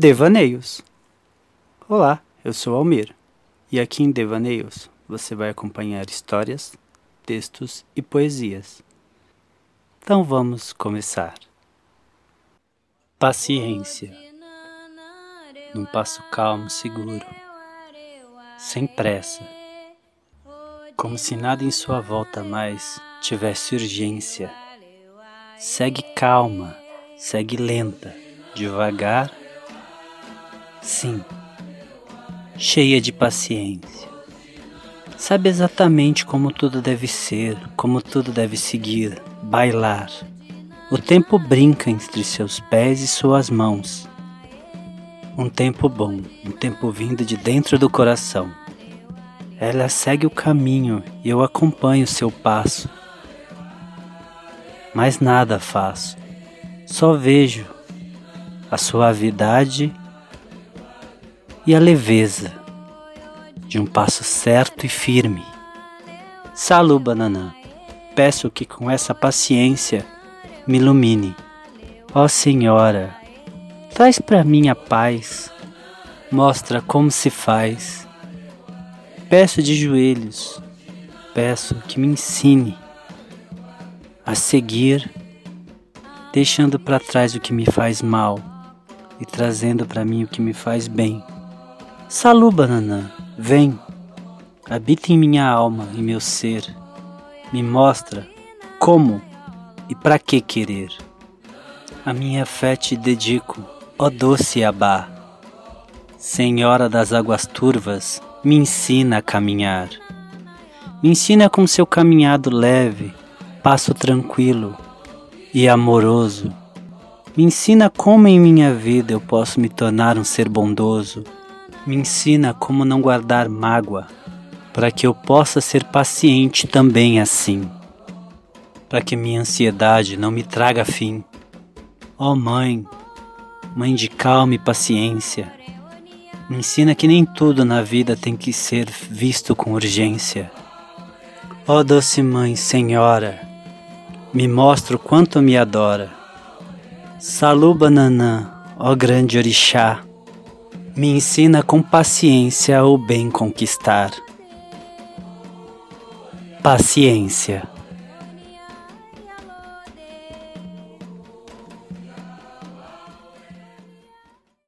Devaneios. Olá, eu sou Almir e aqui em Devaneios você vai acompanhar histórias, textos e poesias. Então vamos começar. Paciência. Num passo calmo, seguro, sem pressa, como se nada em sua volta mais tivesse urgência. Segue calma, segue lenta, devagar Sim, cheia de paciência. Sabe exatamente como tudo deve ser, como tudo deve seguir, bailar. O tempo brinca entre seus pés e suas mãos. Um tempo bom, um tempo vindo de dentro do coração. Ela segue o caminho e eu acompanho seu passo. Mas nada faço, só vejo a suavidade e a leveza de um passo certo e firme. Salu, Bananã, peço que com essa paciência me ilumine. Ó Senhora, traz para mim a paz, mostra como se faz. Peço de joelhos, peço que me ensine a seguir, deixando para trás o que me faz mal e trazendo para mim o que me faz bem. Salu, Bananã, vem, habita em minha alma e meu ser, me mostra como e para que querer. A minha fé te dedico, ó doce Abá. Senhora das águas turvas, me ensina a caminhar. Me ensina com seu caminhado leve, passo tranquilo e amoroso. Me ensina como em minha vida eu posso me tornar um ser bondoso me ensina como não guardar mágoa, para que eu possa ser paciente também assim, para que minha ansiedade não me traga fim. Ó oh Mãe, Mãe de calma e paciência, me ensina que nem tudo na vida tem que ser visto com urgência. Ó oh doce Mãe, Senhora, me mostra quanto me adora. Saluba Nanã, ó grande orixá, me ensina com paciência o bem conquistar. Paciência.